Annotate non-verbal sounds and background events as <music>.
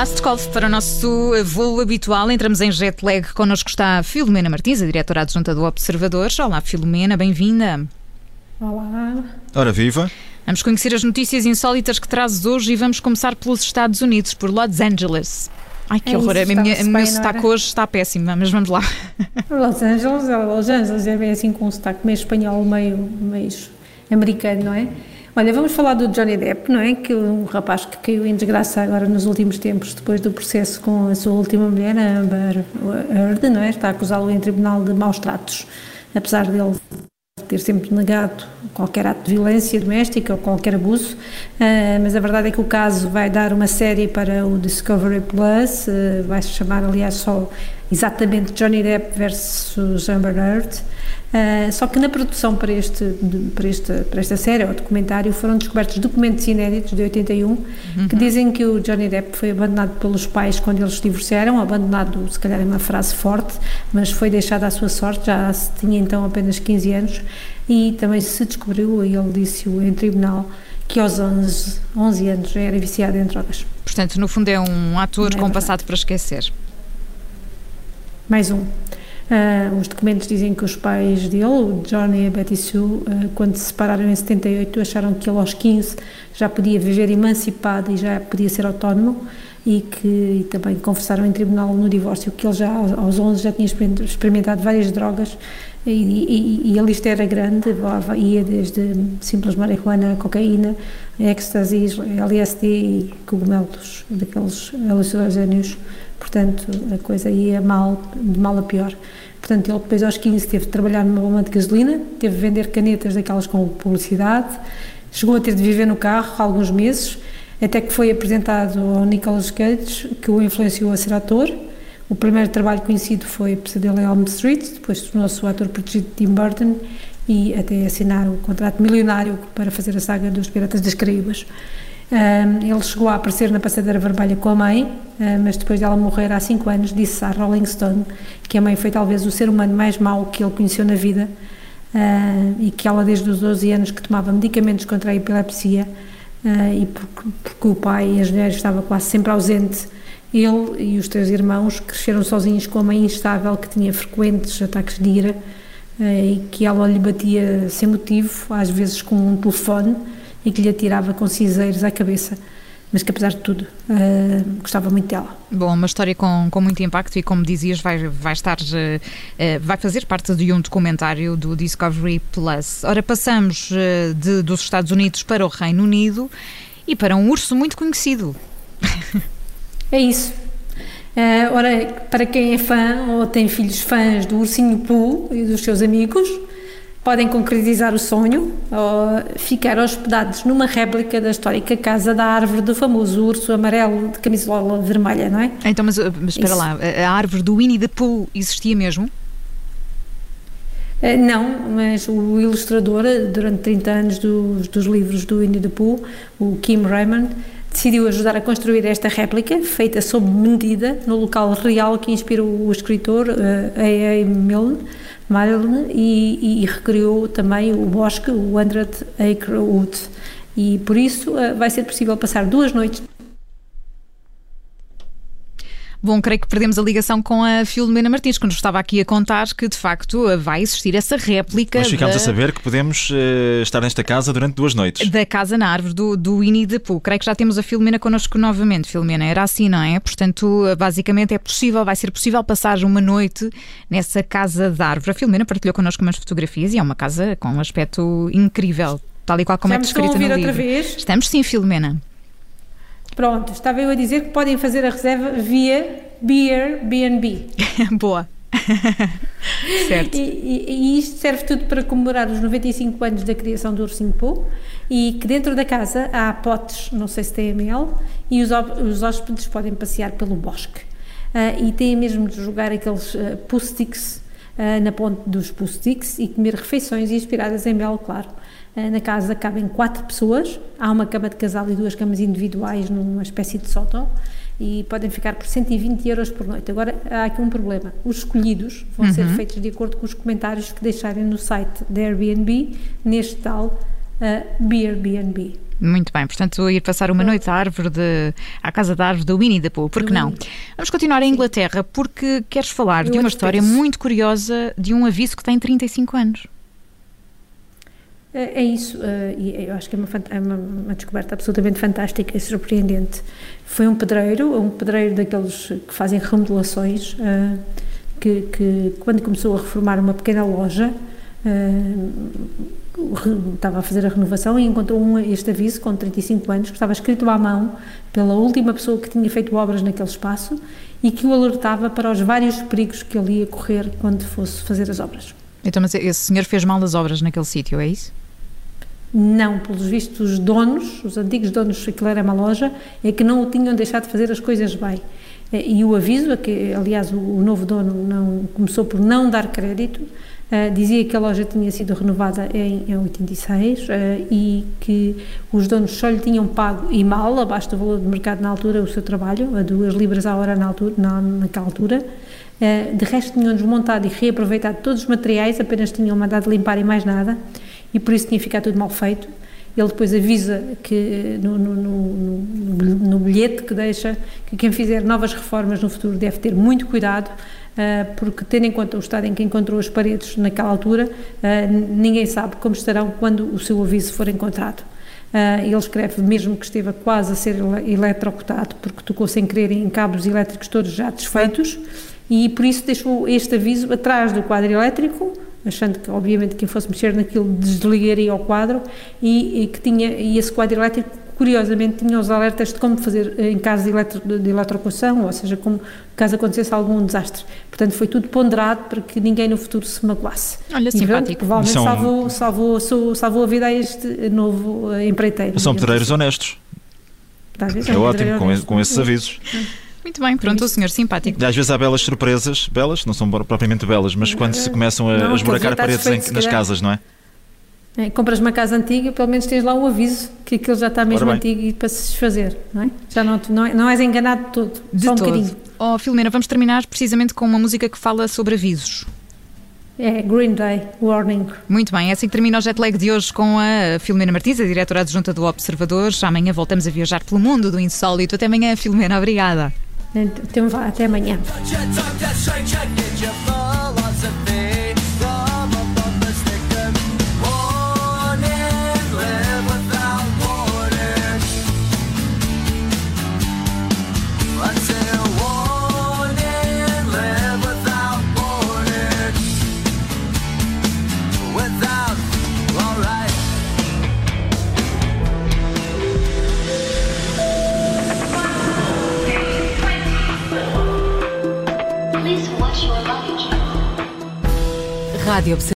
Last call para o nosso voo habitual. Entramos em jet lag. Connosco está Filomena Martins, a diretora adjunta do Observador. Olá, Filomena, bem-vinda. Olá. Ora, viva. Vamos conhecer as notícias insólitas que trazes hoje e vamos começar pelos Estados Unidos, por Los Angeles. Ai, que É horror. isso, a minha, o meu sotaque hoje está péssimo, mas vamos lá. Los Angeles, Los Angeles é bem assim com um sotaque meio espanhol, meio, meio americano, não é? Olha, vamos falar do Johnny Depp, não é? Que um rapaz que caiu em desgraça agora nos últimos tempos, depois do processo com a sua última mulher, Amber Heard, não é? Está a acusá-lo em tribunal de maus tratos, apesar dele ter sempre negado qualquer ato de violência doméstica ou qualquer abuso, ah, mas a verdade é que o caso vai dar uma série para o Discovery Plus, ah, vai se chamar aliás só exatamente Johnny Depp versus Amber Heard, Ah, só que na produção para, este, para, esta, para esta série, ou documentário, foram descobertos documentos inéditos de 81 que dizem que o Johnny Depp foi abandonado pelos pais quando eles se divorciaram, abandonado se calhar é uma frase forte, mas foi deixado à sua sorte, já tinha então apenas 15 anos e também se descobriu, e ele disse-o em tribunal, que aos 11, 11 anos era viciado em drogas. Portanto, no fundo, é um ator É com verdade. passado para esquecer. Mais um. Ah, os documentos dizem que os pais dele, o Johnny e a Betty Sue, ah, quando se separaram em 78, acharam que ele aos 15 já podia viver emancipado e já podia ser autónomo e que e também confessaram em tribunal no divórcio que ele já aos- aos 11 já tinha experim- experimentado várias drogas e, e, e a lista era grande, ia desde simples marihuana, cocaína, ecstasies, LSD e cogumelos, daqueles alucinogénios portanto a coisa ia mal, de mal a pior. Portanto, ele depois aos 15 teve de trabalhar numa bomba de gasolina, teve de vender canetas daquelas com publicidade, chegou a ter de viver no carro alguns meses, até que foi apresentado ao Nicolas Cage, que o influenciou a ser ator. O primeiro trabalho conhecido foi Pesadelo em Elm Street, depois tornou-se o ator protegido de Tim Burton e até assinar o contrato milionário para fazer a saga dos Piratas das Caraíbas. Ele chegou a aparecer na passadeira vermelha com a mãe, mas depois dela morrer há 5 anos, disse à Rolling Stone que a mãe foi talvez o ser humano mais mau que ele conheceu na vida e que ela, desde os 12 anos, que tomava medicamentos contra a epilepsia uh, e porque, porque o pai e as mulheres estava quase sempre ausente, ele e os três irmãos cresceram sozinhos com a mãe instável que tinha frequentes ataques de ira uh, e que ela lhe batia sem motivo, às vezes com um telefone e que lhe atirava com cinzeiros à cabeça, mas que apesar de tudo uh, gostava muito dela. Bom, uma história com, com muito impacto e, como dizias, vai, vai estar, eh, vai fazer parte de um documentário do Discovery Plus. Ora, passamos eh, de- dos Estados Unidos para o Reino Unido e para um urso muito conhecido. É isso. Uh, ora, para quem é fã ou tem filhos fãs do Ursinho Pooh e dos seus amigos, podem concretizar o sonho ou ficar hospedados numa réplica da histórica casa da árvore do famoso urso amarelo de camisola vermelha, não é? Então, mas, eh, mas espera Isso. lá, a, árvore do Winnie the Pooh existia mesmo? Eh, Não, mas o ilustrador, durante 30 anos dos, dos livros do Winnie the Pooh, o Kim Raymond, decidiu ajudar a construir esta réplica, feita sob medida, no local real que inspirou o escritor A.A. Milne, Milne e, e recriou também o bosque, o Hundred Acre Wood. E por isso eh, vai ser possível passar duas noites Bom, creio que perdemos a ligação com a Filomena Martins, que nos estava aqui a contar que, de facto, vai existir essa réplica Nós ficámos da, a saber que podemos eh, estar nesta casa durante duas noites. da Casa na Árvore do, do Winnie the Pooh. Creio que já temos a Filomena connosco novamente. Filomena, era assim, não é? Portanto, basicamente é possível, vai ser possível passar uma noite nessa Casa da Árvore. A Filomena partilhou connosco umas fotografias e é uma casa com um aspecto incrível, tal e qual como Já é descrita no ouvir outra livro. vez? Estamos sim, Filomena. Pronto, estava eu a dizer que podem fazer a reserva via Airbnb. <laughs> Boa. <laughs> certo. E, e- e isto serve tudo para comemorar os 95 anos da criação do Ursinho Pooh e que dentro da casa há potes, não sei se tem mel, e os, os hóspedes podem passear pelo bosque. Ah, e têm mesmo de jogar aqueles uh, poo sticks ah, na ponte dos poo sticks e comer refeições inspiradas em mel, claro. Ah, na casa cabem quatro pessoas, há uma cama de casal e duas camas individuais numa espécie de sótão e podem ficar por 120 euros por noite. Agora, há aqui um problema. Os escolhidos vão ser feitos de acordo com os comentários que deixarem no site da Airbnb neste tal uh, Airbnb. Muito bem, portanto, ir passar uma noite à árvore de, à casa da árvore do Winnie the Pooh, por que não? Vamos continuar em Inglaterra porque queres falar Eu de uma história isso. muito curiosa de um aviso que tem 35 anos. É é isso, eh, e eu acho que é uma, é uma- uma descoberta absolutamente fantástica e surpreendente. Foi um pedreiro, um pedreiro daqueles que fazem remodelações, eh, que, que quando começou a reformar uma pequena loja, eh, estava a fazer a renovação e encontrou um, este aviso com 35 anos, que estava escrito à mão pela última pessoa que tinha feito obras naquele espaço e que o alertava para os vários perigos que ele ia correr quando fosse fazer as obras. Então, mas esse senhor fez mal as obras naquele sítio, é isso? Não, pelos vistos, os donos, os antigos donos, aquilo era uma loja, é que não o tinham deixado de fazer as coisas bem. Eh, E o aviso, que aliás o, novo dono não, começou por não dar crédito, eh, dizia que a loja tinha sido renovada em, em 86 eh, e que os donos só lhe tinham pago e mal, abaixo do valor de mercado na altura, o seu trabalho, a duas libras a hora na altura, na, naquela altura. De resto, tinham desmontado e reaproveitado todos os materiais, apenas tinham mandado limpar e mais nada e por isso tinha ficado tudo mal feito. Ele depois avisa que no, no, no, no- no bilhete que deixa que quem fizer novas reformas no futuro deve ter muito cuidado, ah, porque tendo em conta o estado em que encontrou as paredes naquela altura, n- ninguém sabe como estarão quando o seu aviso for encontrado. Ele escreve mesmo que esteve quase a ser ele- eletrocutado, porque tocou sem querer em cabos elétricos todos já desfeitos, e por isso deixou este aviso atrás do quadro elétrico, achando que obviamente quem fosse mexer naquilo desligaria o quadro e, e que tinha e esse quadro elétrico curiosamente tinha os alertas de como fazer eh, em caso de, eletro, de eletrocução, ou seja, como caso acontecesse algum desastre. Portanto, foi tudo ponderado para que ninguém no futuro se magoasse. Olha, E, simpático. provavelmente São- salvou, salvou, salvou, salvou a vida a este novo eh, empreiteiro. São pedreiros assim. honestos. Talvez, É um ótimo, com, honesto. com esses avisos. Muito bem, pronto, o senhor simpático. Às vezes há belas surpresas, belas, não são propriamente belas, mas quando se começam a, Não, esburacar paredes em- nas casas, não é? É, compras uma casa antiga, pelo menos tens lá o aviso que aquilo já está mesmo antigo e para se desfazer, não é? Já não, não, é- não és enganado de todo, De só um todo. bocadinho. Oh, Filomena, vamos terminar precisamente com uma música que fala sobre avisos. É Green Day, Warning. Muito bem, é assim que termina o jet lag de hoje com a Filomena Martins, a diretora adjunta do Observador. Amanhã voltamos a viajar pelo mundo do insólito. Até amanhã, Filomena, obrigada. Então vá, até amanhã. Put your Radio